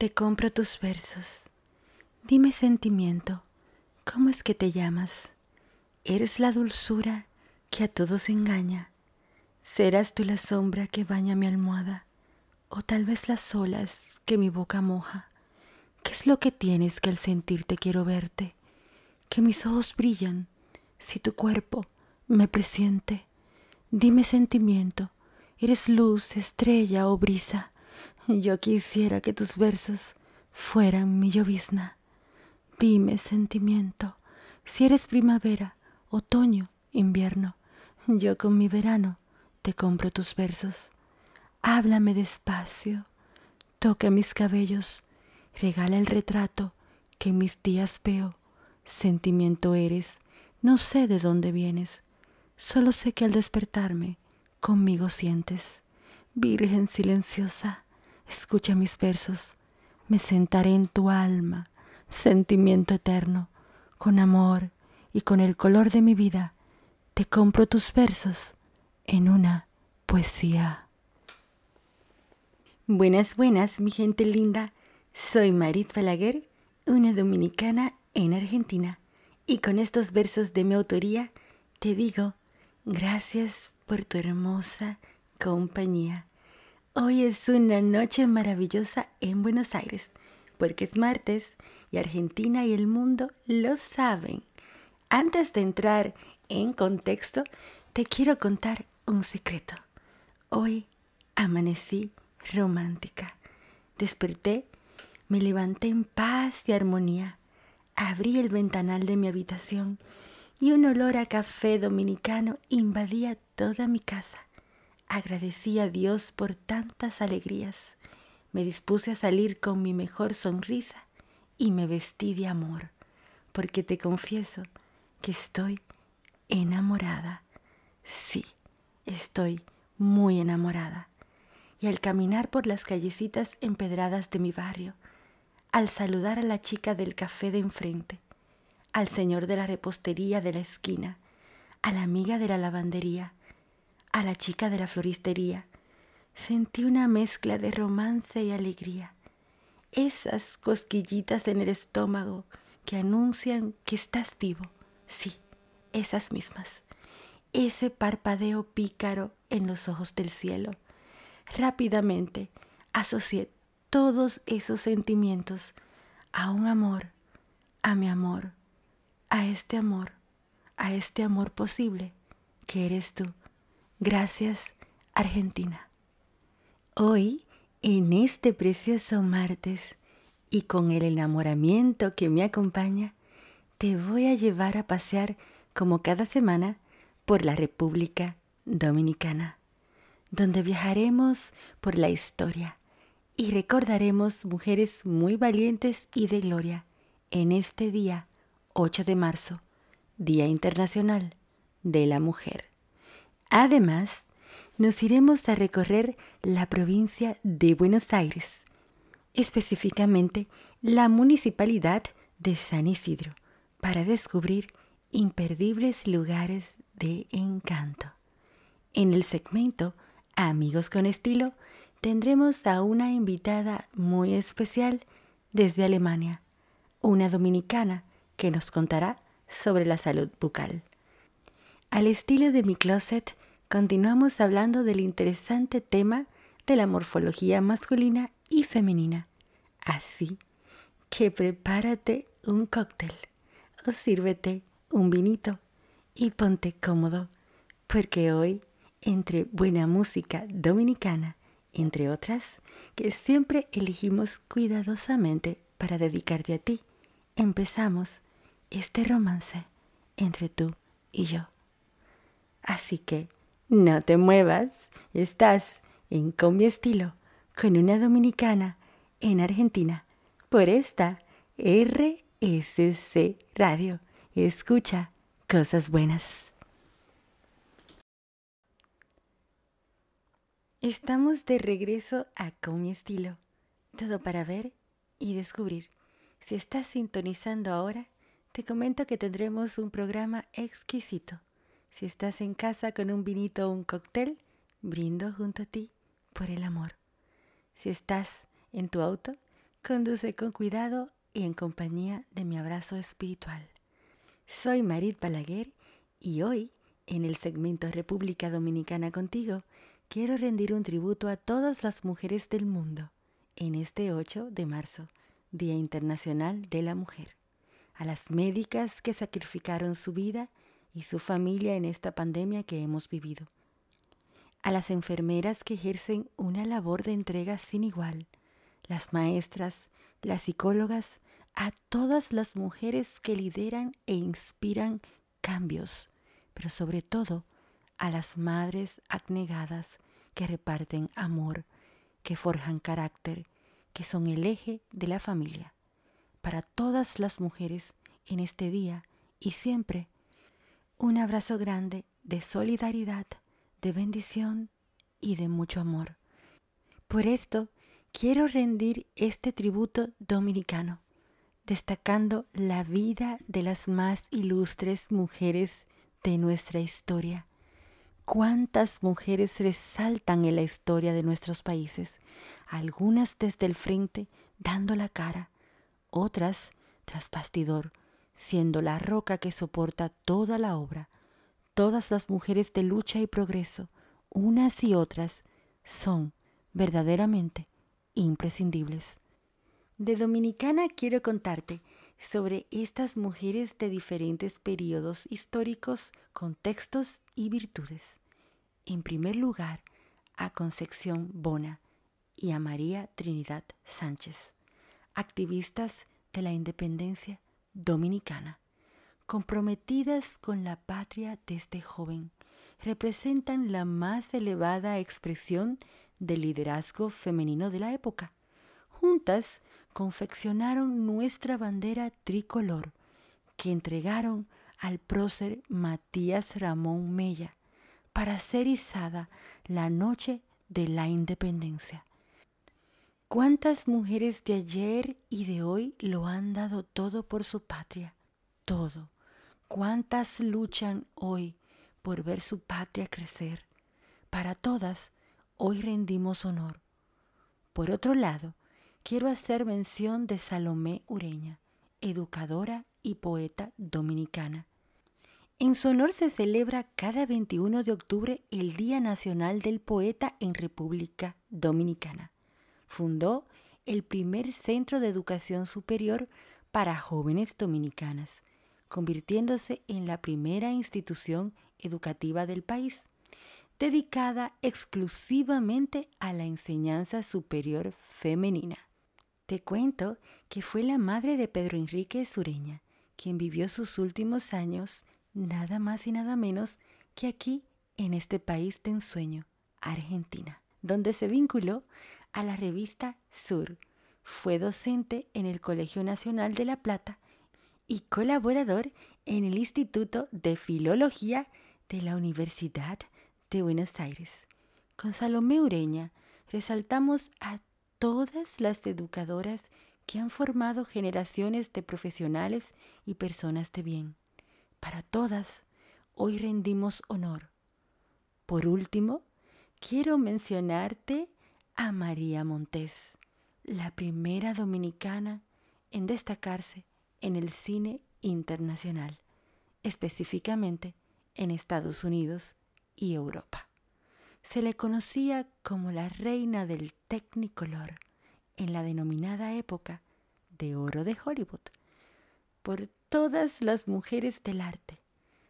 te compro tus versos. Dime sentimiento, ¿cómo es que te llamas? Eres la dulzura que a todos engaña. Serás tú la sombra que baña mi almohada, o tal vez las olas que mi boca moja. ¿Qué es lo que tienes que al sentirte quiero verte? Que mis ojos brillan si tu cuerpo me presiente. Dime sentimiento, eres luz, estrella o brisa. Yo quisiera que tus versos fueran mi llovizna. Dime sentimiento, si eres primavera, otoño, invierno. Yo con mi verano te compro tus versos. Háblame despacio, toca mis cabellos, regala el retrato que mis días veo. Sentimiento eres, no sé de dónde vienes, solo sé que al despertarme conmigo sientes. Virgen silenciosa, escucha mis versos, me sentaré en tu alma, sentimiento eterno, con amor y con el color de mi vida, te compro tus versos en una poesía. Buenas, buenas, mi gente linda. Soy Marit Falaguer, una dominicana en Argentina, y con estos versos de mi autoría te digo gracias por tu hermosa compañía. Hoy es una noche maravillosa en Buenos Aires, porque es martes y Argentina y el mundo lo saben. Antes de entrar en contexto, te quiero contar un secreto. Hoy amanecí romántica. Desperté, me levanté en paz y armonía. Abrí el ventanal de mi habitación y un olor a café dominicano invadía toda mi casa. Agradecí a Dios por tantas alegrías. Me dispuse a salir con mi mejor sonrisa y me vestí de amor, porque te confieso que estoy enamorada. Sí, estoy muy enamorada y al caminar por las callecitas empedradas de mi barrio, al saludar a la chica del café de enfrente, al señor de la repostería de la esquina, a la amiga de la lavandería, a la chica de la floristería, sentí una mezcla de romance y alegría, esas cosquillitas en el estómago que anuncian que estás vivo, sí, esas mismas, ese parpadeo pícaro en los ojos del cielo, Rápidamente asocié todos esos sentimientos a un amor, a mi amor, a este amor, a este amor posible que eres tú. Gracias, Argentina. Hoy, en este precioso martes, y con el enamoramiento que me acompaña, te voy a llevar a pasear como cada semana por la República Dominicana donde viajaremos por la historia y recordaremos mujeres muy valientes y de gloria en este día 8 de marzo, Día Internacional de la Mujer. Además, nos iremos a recorrer la provincia de Buenos Aires, específicamente la municipalidad de San Isidro, para descubrir imperdibles lugares de encanto. En el segmento Amigos con estilo, tendremos a una invitada muy especial desde Alemania, una dominicana que nos contará sobre la salud bucal. Al estilo de mi closet, continuamos hablando del interesante tema de la morfología masculina y femenina. Así que prepárate un cóctel o sírvete un vinito y ponte cómodo, porque hoy entre buena música dominicana, entre otras, que siempre elegimos cuidadosamente para dedicarte a ti. Empezamos este romance entre tú y yo. Así que no te muevas, estás en Con mi estilo con una dominicana en Argentina por esta RSC Radio. Escucha cosas buenas. Estamos de regreso a Con mi estilo. Todo para ver y descubrir. Si estás sintonizando ahora, te comento que tendremos un programa exquisito. Si estás en casa con un vinito o un cóctel, brindo junto a ti por el amor. Si estás en tu auto, conduce con cuidado y en compañía de mi abrazo espiritual. Soy Marit Balaguer y hoy, en el segmento República Dominicana contigo, quiero rendir un tributo a todas las mujeres del mundo en este 8 de marzo, Día Internacional de la Mujer, a las médicas que sacrificaron su vida y su familia en esta pandemia que hemos vivido, a las enfermeras que ejercen una labor de entrega sin igual, las maestras, las psicólogas, a todas las mujeres que lideran e inspiran cambios, pero sobre todo a las madres abnegadas que reparten amor, que forjan carácter, que son el eje de la familia. Para todas las mujeres en este día y siempre, un abrazo grande de solidaridad, de bendición y de mucho amor. Por esto, quiero rendir este tributo dominicano, destacando la vida de las más ilustres mujeres de nuestra historia. ¿Cuántas mujeres resaltan en la historia de nuestros países? Algunas desde el frente, dando la cara, otras tras bastidor, siendo la roca que soporta toda la obra. Todas las mujeres de lucha y progreso, unas y otras, son verdaderamente imprescindibles. De Dominicana quiero contarte sobre estas mujeres de diferentes periodos históricos, contextos y virtudes. En primer lugar, a Concepción Bona y a María Trinidad Sánchez, activistas de la independencia dominicana, comprometidas con la patria desde joven, representan la más elevada expresión del liderazgo femenino de la época. Juntas confeccionaron nuestra bandera tricolor, que entregaron al prócer Matías Ramón Mella para ser izada la noche de la independencia. ¿Cuántas mujeres de ayer y de hoy lo han dado todo por su patria? Todo. ¿Cuántas luchan hoy por ver su patria crecer? Para todas, hoy rendimos honor. Por otro lado, quiero hacer mención de Salomé Ureña, educadora y poeta dominicana. En su honor se celebra cada 21 de octubre el Día Nacional del Poeta en República Dominicana fundó el primer centro de educación superior para jóvenes dominicanas, convirtiéndose en la primera institución educativa del país, dedicada exclusivamente a la enseñanza superior femenina. Te cuento que fue la madre de Pedro Enrique Sureña, quien vivió sus últimos años nada más y nada menos que aquí, en este país de ensueño, Argentina, donde se vinculó a la revista Sur. Fue docente en el Colegio Nacional de La Plata y colaborador en el Instituto de Filología de la Universidad de Buenos Aires. Con Salomé Ureña resaltamos a todas las educadoras que han formado generaciones de profesionales y personas de bien. Para todas, hoy rendimos honor. Por último, quiero mencionarte a María Montés, la primera dominicana en destacarse en el cine internacional, específicamente en Estados Unidos y Europa. Se le conocía como la reina del Technicolor en la denominada época de oro de Hollywood, por todas las mujeres del arte,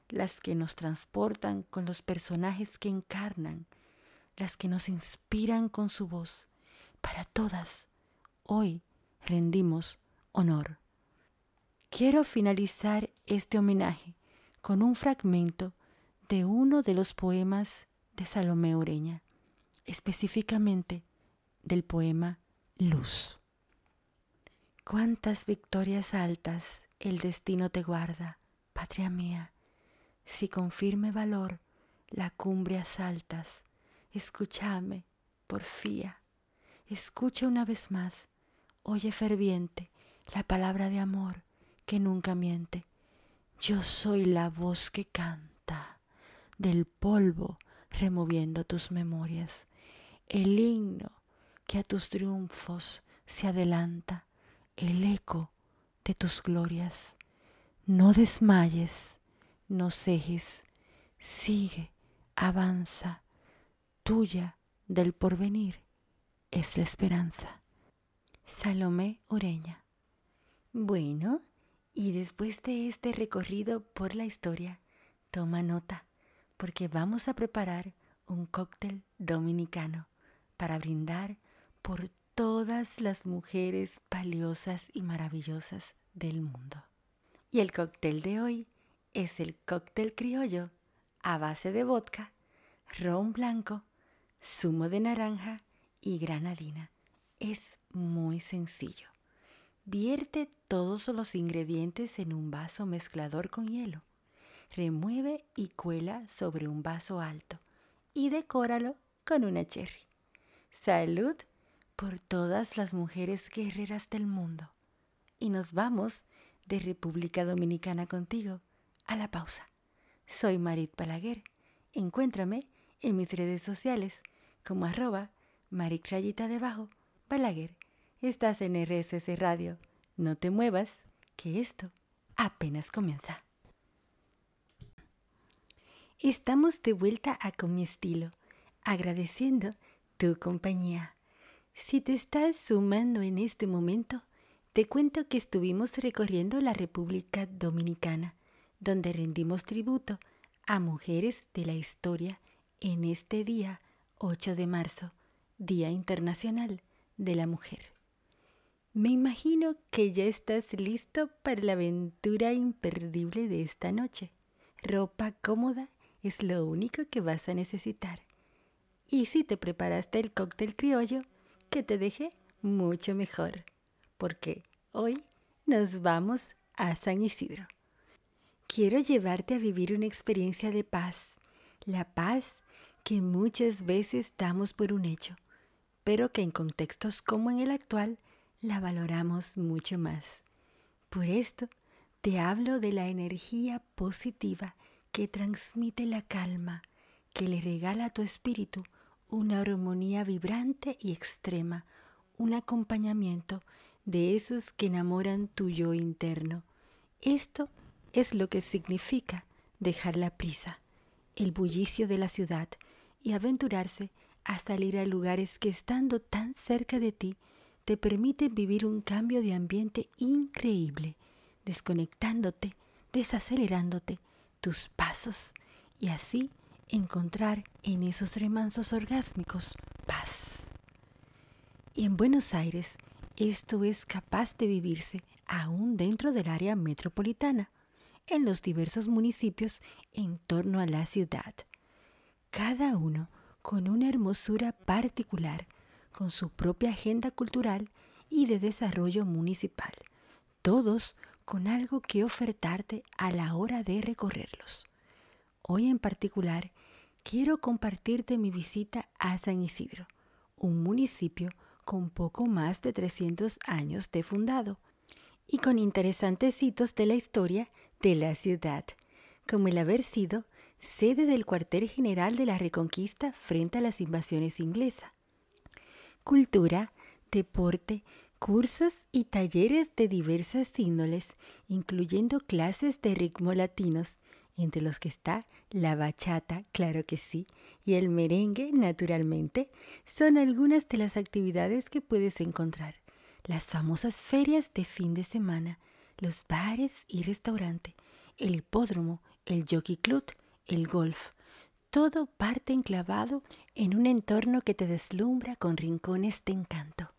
las que nos transportan con los personajes que encarnan las que nos inspiran con su voz. Para todas, hoy rendimos honor. Quiero finalizar este homenaje con un fragmento de uno de los poemas de Salomé Ureña, específicamente del poema Luz. Cuántas victorias altas el destino te guarda, patria mía, si con firme valor la cumbre asaltas Escúchame, porfía. Escucha una vez más. Oye ferviente la palabra de amor que nunca miente. Yo soy la voz que canta del polvo removiendo tus memorias. El himno que a tus triunfos se adelanta el eco de tus glorias. No desmayes, no cejes, sigue, avanza, tuya del porvenir es la esperanza. Salomé Ureña. Bueno, y después de este recorrido por la historia, toma nota, porque vamos a preparar un cóctel dominicano para brindar por todas las mujeres valiosas y maravillosas del mundo. Y el cóctel de hoy es el cóctel criollo a base de vodka, ron blanco, zumo de naranja y granadina. Es muy sencillo. Vierte todos los ingredientes en un vaso mezclador con hielo. Remueve y cuela sobre un vaso alto y decóralo con una cherry. Salud por todas las mujeres guerreras del mundo. Y nos vamos de República Dominicana contigo a la pausa. Soy Marit Palaguer. Encuéntrame en mis redes sociales como arroba Marit Rayita debajo Palaguer. Estás en RSS Radio. No te muevas, que esto apenas comienza. Estamos de vuelta a Con mi estilo, agradeciendo tu compañía. Si te estás sumando en este momento, te cuento que estuvimos recorriendo la República Dominicana, donde rendimos tributo a mujeres de la historia en este día 8 de marzo, Día Internacional de la Mujer. Me imagino que ya estás listo para la aventura imperdible de esta noche. Ropa cómoda es lo único que vas a necesitar. Y si te preparaste el cóctel criollo, que te deje mucho mejor, porque hoy nos vamos a San Isidro. Quiero llevarte a vivir una experiencia de paz, la paz que muchas veces damos por un hecho, pero que en contextos como en el actual la valoramos mucho más. Por esto te hablo de la energía positiva que transmite la calma, que le regala a tu espíritu una armonía vibrante y extrema, un acompañamiento de esos que enamoran tu yo interno. Esto es lo que significa dejar la prisa, el bullicio de la ciudad y aventurarse a salir a lugares que estando tan cerca de ti te permiten vivir un cambio de ambiente increíble, desconectándote, desacelerándote tus pasos y así encontrar en esos remansos orgásmicos paz. Y en Buenos Aires esto es capaz de vivirse aún dentro del área metropolitana, en los diversos municipios en torno a la ciudad, cada uno con una hermosura particular, con su propia agenda cultural y de desarrollo municipal, todos con algo que ofertarte a la hora de recorrerlos. Hoy en particular quiero compartirte mi visita a San Isidro, un municipio con poco más de 300 años de fundado y con interesantes hitos de la historia de la ciudad, como el haber sido sede del cuartel general de la Reconquista frente a las invasiones inglesas. Cultura, deporte, cursos y talleres de diversas índoles, incluyendo clases de ritmo latinos, entre los que está la bachata, claro que sí, y el merengue, naturalmente, son algunas de las actividades que puedes encontrar. Las famosas ferias de fin de semana, los bares y restaurantes, el hipódromo, el jockey club, el golf, todo parte enclavado en un entorno que te deslumbra con rincones de encanto,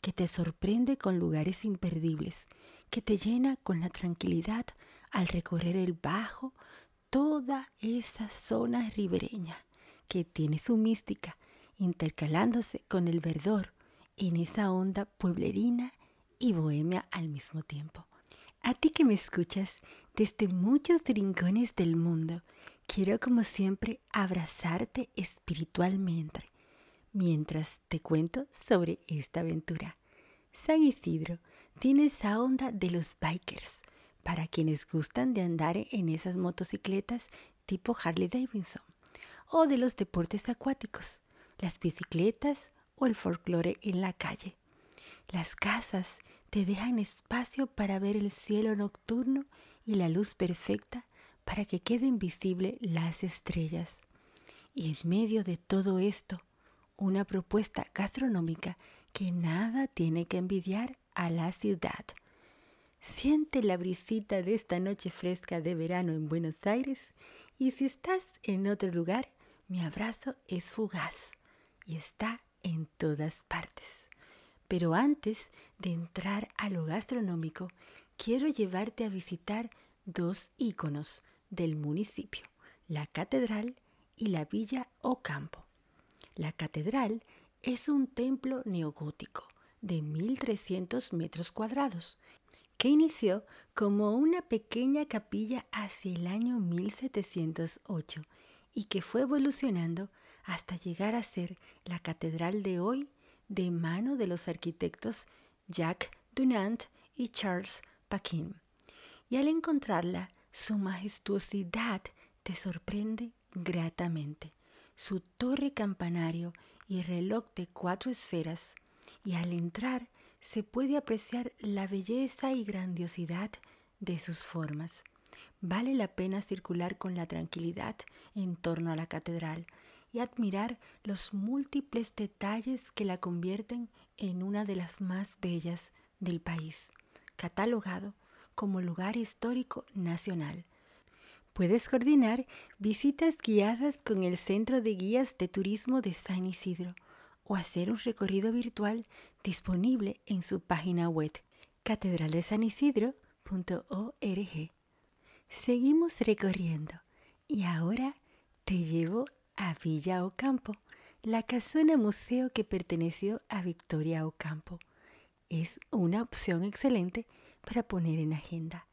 que te sorprende con lugares imperdibles, que te llena con la tranquilidad al recorrer el bajo, toda esa zona ribereña que tiene su mística, intercalándose con el verdor en esa onda pueblerina y bohemia al mismo tiempo. A ti que me escuchas desde muchos rincones del mundo, quiero como siempre abrazarte espiritualmente mientras te cuento sobre esta aventura. San Isidro tiene esa onda de los bikers, para quienes gustan de andar en esas motocicletas tipo Harley Davidson, o de los deportes acuáticos, las bicicletas o el folclore en la calle. Las casas te dejan espacio para ver el cielo nocturno y la luz perfecta para que queden visibles las estrellas. Y en medio de todo esto, una propuesta gastronómica que nada tiene que envidiar a la ciudad. Siente la brisita de esta noche fresca de verano en Buenos Aires y si estás en otro lugar, mi abrazo es fugaz y está en todas partes. Pero antes de entrar a lo gastronómico, quiero llevarte a visitar dos íconos del municipio, la catedral y la villa Ocampo. La catedral es un templo neogótico de 1300 metros cuadrados que inició como una pequeña capilla hacia el año 1708 y que fue evolucionando hasta llegar a ser la catedral de hoy de mano de los arquitectos Jacques Dunant y Charles Paquin. Y al encontrarla, su majestuosidad te sorprende gratamente. Su torre campanario y reloj de cuatro esferas, y al entrar se puede apreciar la belleza y grandiosidad de sus formas. Vale la pena circular con la tranquilidad en torno a la catedral y admirar los múltiples detalles que la convierten en una de las más bellas del país, catalogado como lugar histórico nacional. Puedes coordinar visitas guiadas con el Centro de Guías de Turismo de San Isidro o hacer un recorrido virtual disponible en su página web catedraldesanisidro.org. Seguimos recorriendo y ahora te llevo a Villa Ocampo, la casona museo que perteneció a Victoria Ocampo. Es una opción excelente para poner en agenda,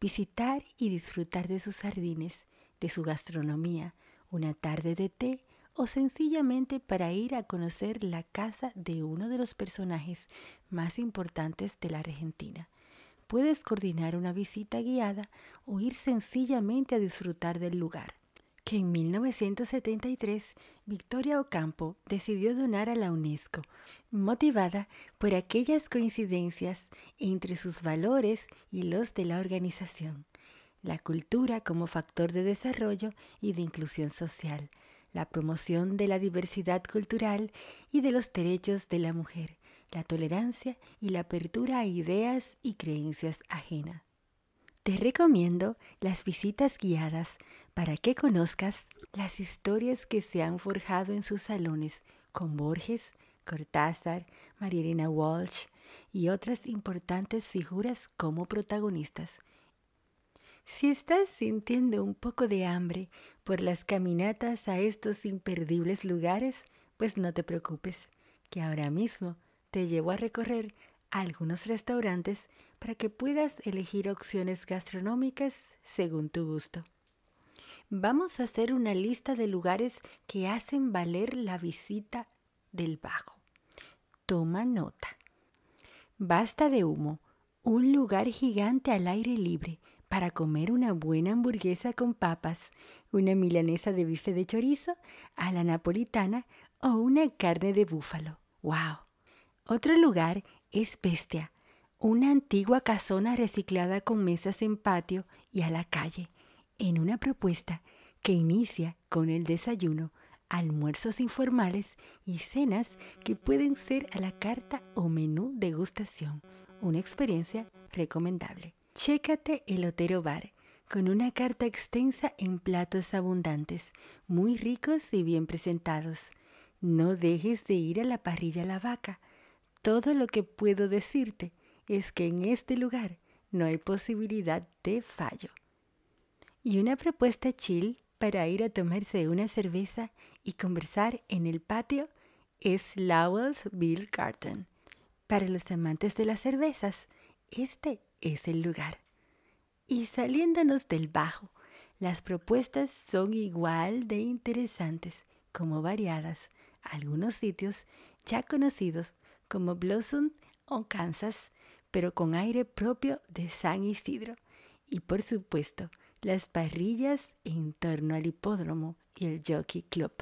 visitar y disfrutar de sus jardines, de su gastronomía, una tarde de té o sencillamente para ir a conocer la casa de uno de los personajes más importantes de la Argentina. Puedes coordinar una visita guiada o ir sencillamente a disfrutar del lugar, que en 1973 Victoria Ocampo decidió donar a la UNESCO, motivada por aquellas coincidencias entre sus valores y los de la organización, la cultura como factor de desarrollo y de inclusión social, la promoción de la diversidad cultural y de los derechos de la mujer, la tolerancia y la apertura a ideas y creencias ajenas. Te recomiendo las visitas guiadas para que conozcas las historias que se han forjado en sus salones con Borges, Cortázar, María Walsh y otras importantes figuras como protagonistas si estás sintiendo un poco de hambre por las caminatas a estos imperdibles lugares, pues no te preocupes, que ahora mismo te llevo a recorrer algunos restaurantes para que puedas elegir opciones gastronómicas según tu gusto. Vamos a hacer una lista de lugares que hacen valer la visita del Bajo. Toma nota. Basta de humo, un lugar gigante al aire libre para comer una buena hamburguesa con papas, una milanesa de bife de chorizo a la napolitana o una carne de búfalo. ¡Wow! Otro lugar es Bestia, una antigua casona reciclada con mesas en patio y a la calle, en una propuesta que inicia con el desayuno, almuerzos informales y cenas que pueden ser a la carta o menú degustación. Una experiencia recomendable. Chécate el Otero Bar, con una carta extensa en platos abundantes, muy ricos y bien presentados. No dejes de ir a la parrilla La Vaca. Todo lo que puedo decirte es que en este lugar no hay posibilidad de fallo. Y una propuesta chill para ir a tomarse una cerveza y conversar en el patio es Lowell's Beer Garden. Para los amantes de las cervezas, este es el lugar. Y saliéndonos del bajo, las propuestas son igual de interesantes como variadas. Algunos sitios ya conocidos como Blossom o Kansas, pero con aire propio de San Isidro. Y por supuesto, las parrillas en torno al hipódromo y el Jockey Club.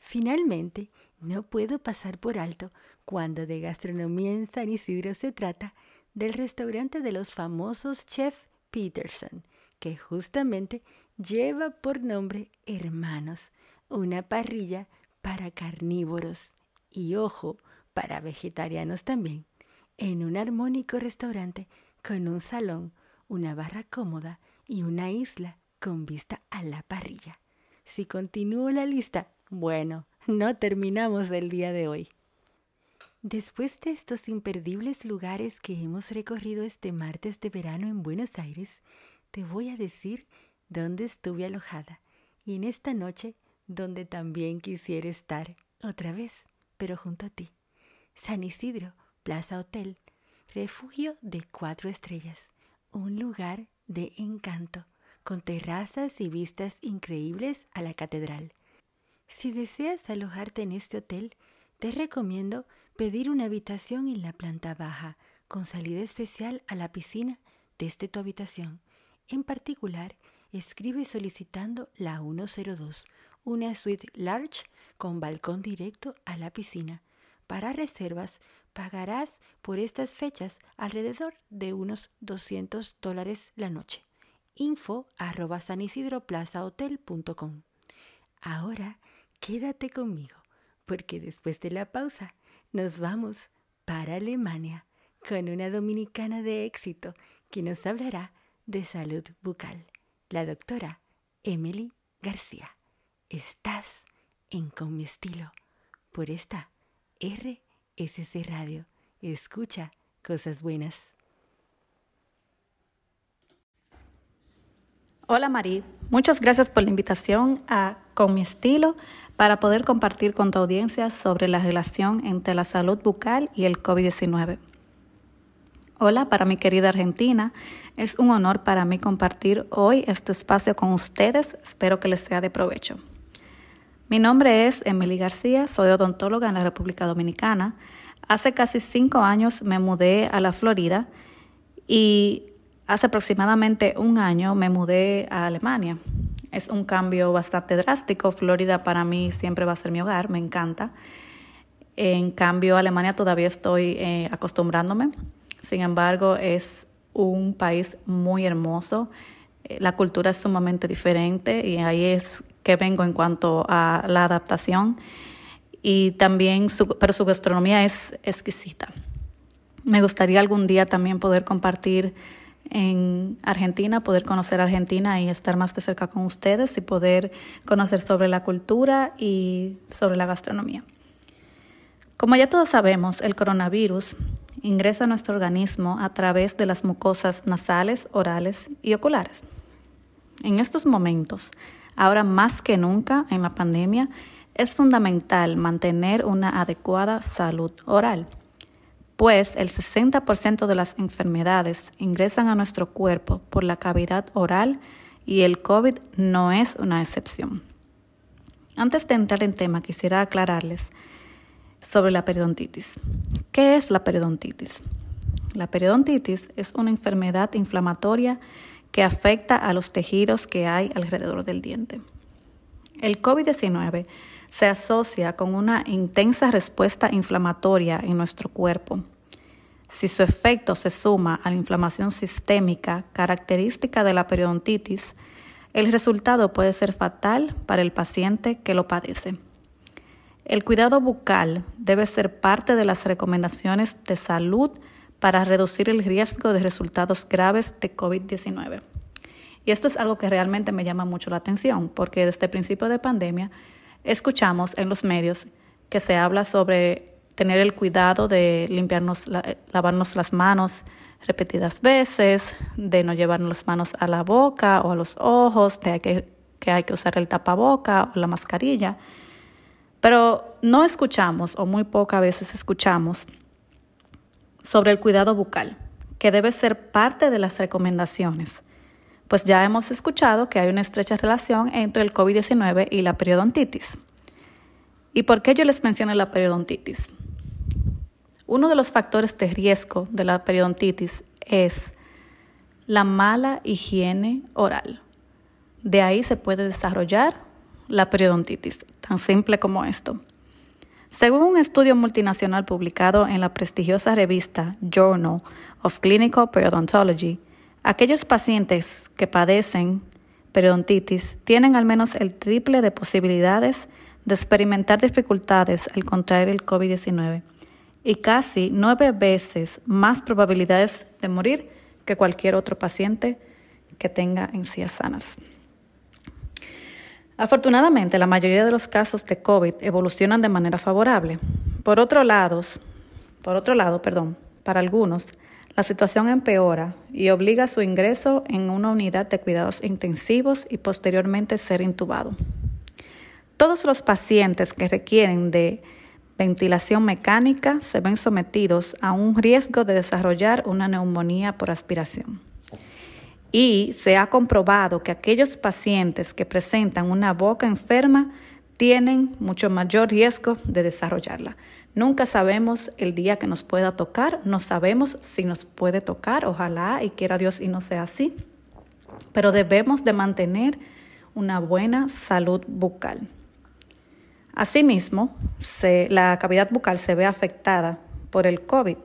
Finalmente, no puedo pasar por alto cuando de gastronomía en San Isidro se trata del restaurante de los famosos chef Peterson, que justamente lleva por nombre Hermanos, una parrilla para carnívoros y ojo, para vegetarianos también, en un armónico restaurante con un salón, una barra cómoda y una isla con vista a la parrilla. Si continúo la lista, bueno, no terminamos el día de hoy. Después de estos imperdibles lugares que hemos recorrido este martes de verano en Buenos Aires, te voy a decir dónde estuve alojada y en esta noche donde también quisiera estar otra vez, pero junto a ti. San Isidro, Plaza Hotel, refugio de cuatro estrellas, un lugar de encanto, con terrazas y vistas increíbles a la catedral. Si deseas alojarte en este hotel, te recomiendo pedir una habitación en la planta baja, con salida especial a la piscina desde tu habitación. En particular, escribe solicitando la 102, una suite large con balcón directo a la piscina. Para reservas, pagarás por estas fechas alrededor de unos 200 dólares la noche. Info arroba sanisidroplazahotel.com. Ahora quédate conmigo, porque después de la pausa nos vamos para Alemania con una dominicana de éxito que nos hablará de salud bucal, la doctora Emily García. Estás en Con por esta RSC Radio. Escucha cosas buenas. Hola Marí, muchas gracias por la invitación a Con mi estilo para poder compartir con tu audiencia sobre la relación entre la salud bucal y el COVID-19. Hola, para mi querida Argentina, es un honor para mí compartir hoy este espacio con ustedes. Espero que les sea de provecho. Mi nombre es Emily García, soy odontóloga en la República Dominicana. Hace casi cinco años me mudé a la Florida y hace aproximadamente un año me mudé a Alemania. Es un cambio bastante drástico. Florida para mí siempre va a ser mi hogar, me encanta. En cambio, Alemania todavía estoy eh, acostumbrándome. Sin embargo, es un país muy hermoso. Eh, la cultura es sumamente diferente y ahí es que vengo en cuanto a la adaptación. Y también, su, pero su gastronomía es exquisita. Me gustaría algún día también poder compartir en Argentina, poder conocer Argentina y estar más de cerca con ustedes y poder conocer sobre la cultura y sobre la gastronomía. Como ya todos sabemos, el coronavirus ingresa a nuestro organismo a través de las mucosas nasales, orales y oculares. En estos momentos, ahora más que nunca en la pandemia, es fundamental mantener una adecuada salud oral, pues el 60% de las enfermedades ingresan a nuestro cuerpo por la cavidad oral y el COVID no es una excepción. Antes de entrar en tema, quisiera aclararles sobre la periodontitis. ¿Qué es la periodontitis? La periodontitis es una enfermedad inflamatoria que afecta a los tejidos que hay alrededor del diente. El COVID-19 se asocia con una intensa respuesta inflamatoria en nuestro cuerpo. Si su efecto se suma a la inflamación sistémica característica de la periodontitis, el resultado puede ser fatal para el paciente que lo padece. El cuidado bucal debe ser parte de las recomendaciones de salud para reducir el riesgo de resultados graves de COVID-19. Y esto es algo que realmente me llama mucho la atención, porque desde el principio de pandemia escuchamos en los medios que se habla sobre tener el cuidado de limpiarnos, lavarnos las manos repetidas veces, de no llevarnos las manos a la boca o a los ojos, de que hay que usar el tapaboca o la mascarilla. Pero no escuchamos, o muy pocas veces escuchamos, sobre el cuidado bucal, que debe ser parte de las recomendaciones, pues ya hemos escuchado que hay una estrecha relación entre el COVID-19 y la periodontitis. ¿Y por qué yo les menciono la periodontitis? Uno de los factores de riesgo de la periodontitis es la mala higiene oral. De ahí se puede desarrollar la periodontitis, tan simple como esto. Según un estudio multinacional publicado en la prestigiosa revista Journal of Clinical Periodontology, aquellos pacientes que padecen periodontitis tienen al menos el triple de posibilidades de experimentar dificultades al contraer el COVID-19 y casi nueve veces más probabilidades de morir que cualquier otro paciente que tenga encías sanas. Afortunadamente, la mayoría de los casos de COVID evolucionan de manera favorable. Por otro lado, por otro lado, perdón, para algunos, la situación empeora y obliga a su ingreso en una unidad de cuidados intensivos y posteriormente ser intubado. Todos los pacientes que requieren de ventilación mecánica se ven sometidos a un riesgo de desarrollar una neumonía por aspiración. Y se ha comprobado que aquellos pacientes que presentan una boca enferma tienen mucho mayor riesgo de desarrollarla. Nunca sabemos el día que nos pueda tocar, no sabemos si nos puede tocar, ojalá y quiera Dios y no sea así, pero debemos de mantener una buena salud bucal. Asimismo, la cavidad bucal se ve afectada por el COVID,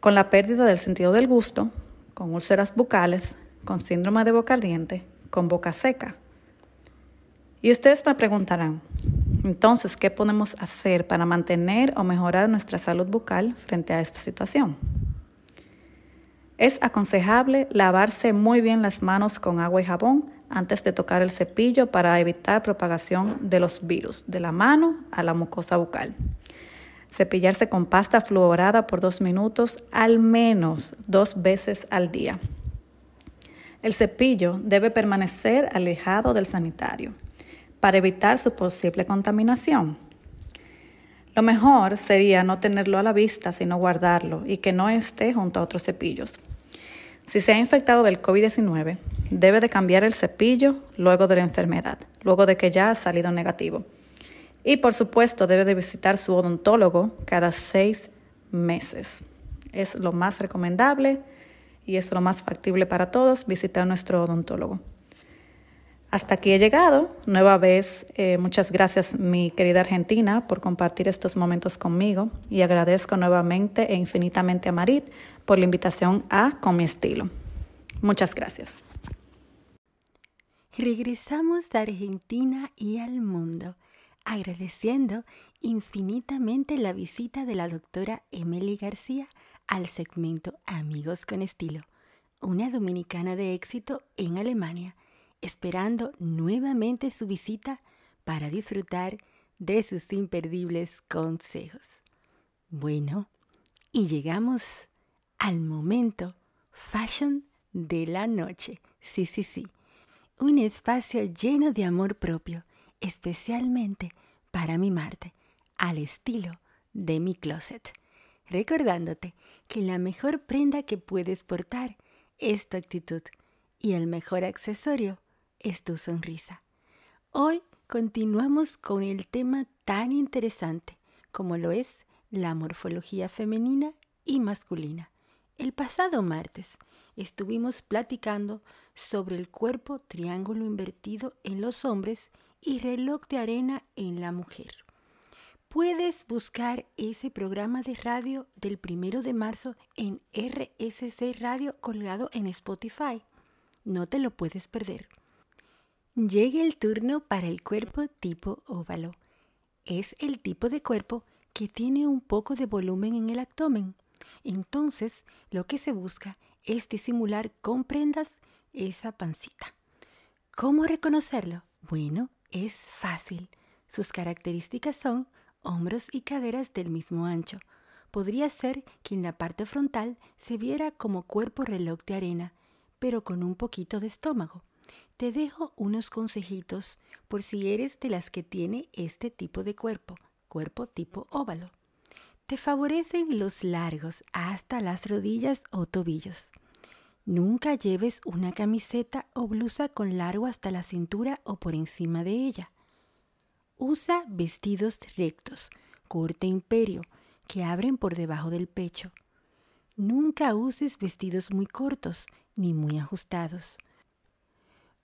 con la pérdida del sentido del gusto, con úlceras bucales, con síndrome de boca ardiente, con boca seca. Y ustedes me preguntarán, entonces, ¿qué podemos hacer para mantener o mejorar nuestra salud bucal frente a esta situación? Es aconsejable lavarse muy bien las manos con agua y jabón antes de tocar el cepillo para evitar propagación de los virus de la mano a la mucosa bucal. Cepillarse con pasta fluorada por dos minutos al menos dos veces al día. El cepillo debe permanecer alejado del sanitario para evitar su posible contaminación. Lo mejor sería no tenerlo a la vista, sino guardarlo y que no esté junto a otros cepillos. Si se ha infectado del COVID-19, debe de cambiar el cepillo luego de la enfermedad, luego de que ya ha salido negativo. Y por supuesto debe de visitar su odontólogo cada seis meses. Es lo más recomendable y es lo más factible para todos visitar nuestro odontólogo. Hasta aquí he llegado. Nueva vez, eh, muchas gracias mi querida Argentina por compartir estos momentos conmigo y agradezco nuevamente e infinitamente a Marit por la invitación a Con mi estilo. Muchas gracias. Regresamos a Argentina y al mundo agradeciendo infinitamente la visita de la doctora Emily García al segmento Amigos con Estilo, una dominicana de éxito en Alemania, esperando nuevamente su visita para disfrutar de sus imperdibles consejos. Bueno, y llegamos al momento fashion de la noche. Sí, sí, sí. Un espacio lleno de amor propio especialmente para mimarte, al estilo de mi closet, recordándote que la mejor prenda que puedes portar es tu actitud y el mejor accesorio es tu sonrisa. Hoy continuamos con el tema tan interesante como lo es la morfología femenina y masculina. El pasado martes estuvimos platicando sobre el cuerpo triángulo invertido en los hombres y reloj de arena en la mujer. Puedes buscar ese programa de radio del primero de marzo en RSC Radio colgado en Spotify. No te lo puedes perder. Llega el turno para el cuerpo tipo óvalo. Es el tipo de cuerpo que tiene un poco de volumen en el abdomen. Entonces, lo que se busca es disimular con prendas esa pancita. ¿Cómo reconocerlo? Bueno, es fácil. Sus características son hombros y caderas del mismo ancho. Podría ser que en la parte frontal se viera como cuerpo reloj de arena, pero con un poquito de estómago. Te dejo unos consejitos por si eres de las que tiene este tipo de cuerpo, cuerpo tipo óvalo. Te favorecen los largos hasta las rodillas o tobillos. Nunca lleves una camiseta o blusa con largo hasta la cintura o por encima de ella. Usa vestidos rectos, corte imperio, que abren por debajo del pecho. Nunca uses vestidos muy cortos ni muy ajustados.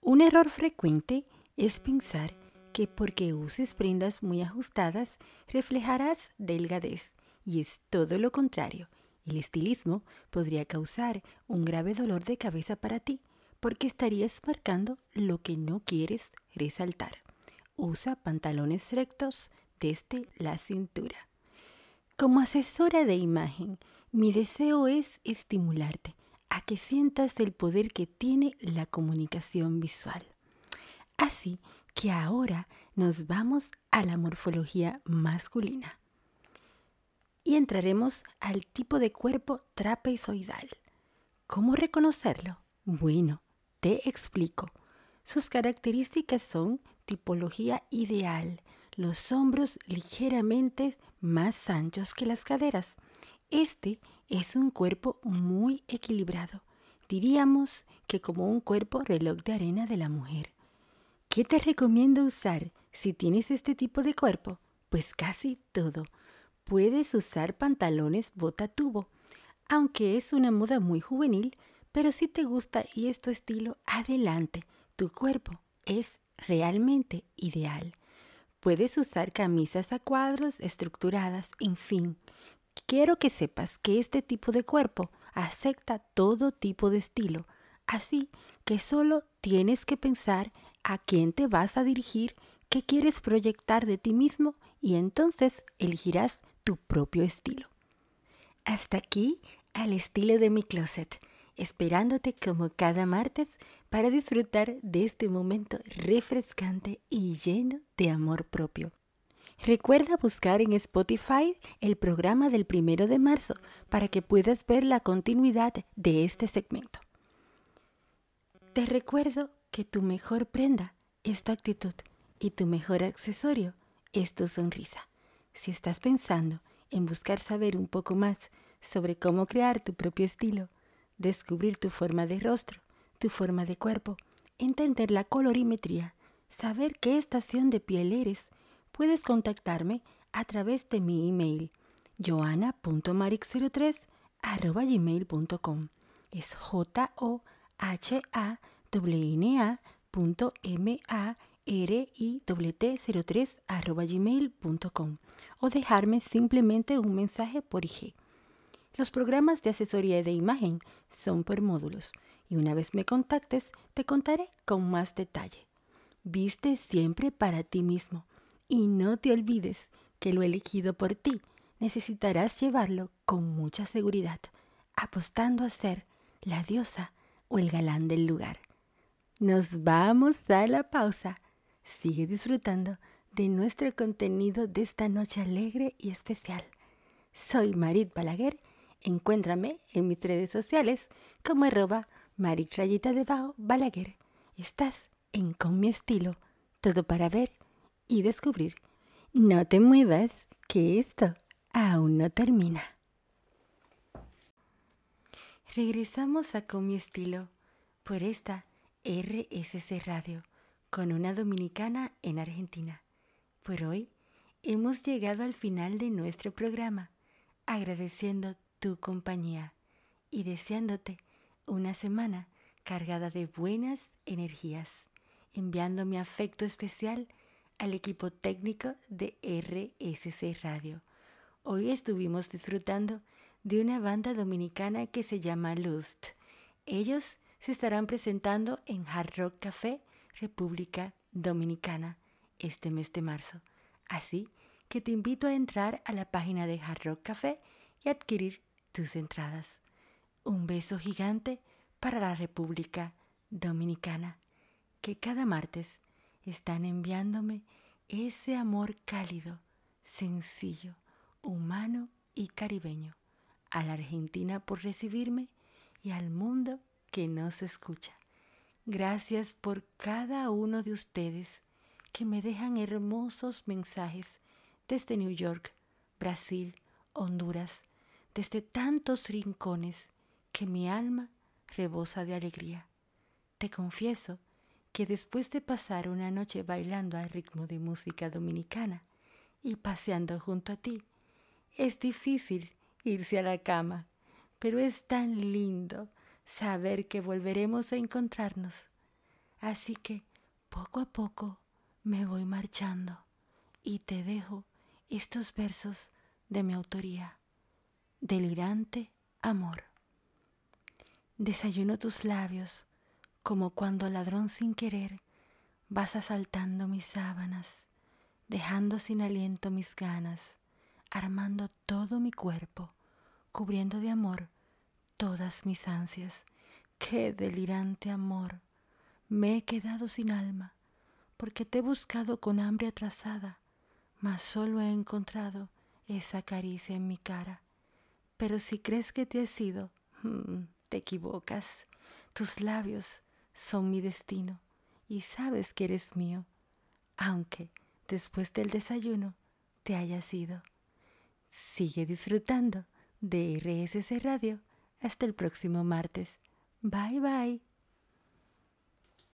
Un error frecuente es pensar que porque uses prendas muy ajustadas reflejarás delgadez, y es todo lo contrario. El estilismo podría causar un grave dolor de cabeza para ti, porque estarías marcando lo que no quieres resaltar. Usa pantalones rectos desde la cintura. Como asesora de imagen, mi deseo es estimularte a que sientas el poder que tiene la comunicación visual. Así que ahora nos vamos a la morfología masculina y entraremos al tipo de cuerpo trapezoidal. ¿Cómo reconocerlo? Bueno, te explico. Sus características son tipología ideal, los hombros ligeramente más anchos que las caderas. Este es un cuerpo muy equilibrado, diríamos que como un cuerpo reloj de arena de la mujer. ¿Qué te recomiendo usar si tienes este tipo de cuerpo? Pues casi todo. Puedes usar pantalones bota tubo, aunque es una moda muy juvenil, pero si te gusta y es tu estilo, adelante, tu cuerpo es realmente ideal. Puedes usar camisas a cuadros estructuradas, en fin. Quiero que sepas que este tipo de cuerpo acepta todo tipo de estilo, así que solo tienes que pensar a quién te vas a dirigir, qué quieres proyectar de ti mismo y entonces elegirás tu propio estilo. Hasta aquí al estilo de mi closet, esperándote como cada martes para disfrutar de este momento refrescante y lleno de amor propio. Recuerda buscar en Spotify el programa del primero de marzo para que puedas ver la continuidad de este segmento. Te recuerdo que tu mejor prenda es tu actitud y tu mejor accesorio es tu sonrisa. Si estás pensando en buscar saber un poco más sobre cómo crear tu propio estilo, descubrir tu forma de rostro, tu forma de cuerpo, entender la colorimetría, saber qué estación de piel eres, puedes contactarme a través de mi email joana.maric03 gmail.com es j o h a n a m a r i t 03 gmail.com o dejarme simplemente un mensaje por IG. Los programas de asesoría de imagen son por módulos y una vez me contactes te contaré con más detalle. Viste siempre para ti mismo y no te olvides que lo elegido por ti necesitarás llevarlo con mucha seguridad, apostando a ser la diosa o el galán del lugar. Nos vamos a la pausa. Sigue disfrutando de nuestro contenido de esta noche alegre y especial. Soy Marit Balaguer. Encuéntrame en mis redes sociales como arroba Marit de Balaguer. Estás en Con mi estilo, todo para ver y descubrir. No te muevas, que esto aún no termina. Regresamos a Con mi estilo por esta RSC Radio con una dominicana en Argentina. Por hoy hemos llegado al final de nuestro programa, agradeciendo tu compañía y deseándote una semana cargada de buenas energías, enviando mi afecto especial al equipo técnico de RSC Radio. Hoy estuvimos disfrutando de una banda dominicana que se llama Lust. Ellos se estarán presentando en Hard Rock Café República Dominicana este mes de marzo. Así que te invito a entrar a la página de Hard Rock Café y adquirir tus entradas. Un beso gigante para la República Dominicana, que cada martes están enviándome ese amor cálido, sencillo, humano y caribeño, a la Argentina por recibirme y al mundo que nos escucha. Gracias por cada uno de ustedes que me dejan hermosos mensajes desde New York, Brasil, Honduras, desde tantos rincones que mi alma rebosa de alegría. Te confieso que después de pasar una noche bailando al ritmo de música dominicana y paseando junto a ti, es difícil irse a la cama, pero es tan lindo saber que volveremos a encontrarnos. Así que, poco a poco, me voy marchando y te dejo estos versos de mi autoría. Delirante amor. Desayuno tus labios como cuando ladrón sin querer vas asaltando mis sábanas, dejando sin aliento mis ganas, armando todo mi cuerpo, cubriendo de amor todas mis ansias. Qué delirante amor. Me he quedado sin alma, porque te he buscado con hambre atrasada, mas solo he encontrado esa caricia en mi cara. Pero si crees que te he sido, mm, te equivocas. Tus labios son mi destino y sabes que eres mío, aunque después del desayuno te hayas ido. Sigue disfrutando de RSC Radio hasta el próximo martes. Bye bye.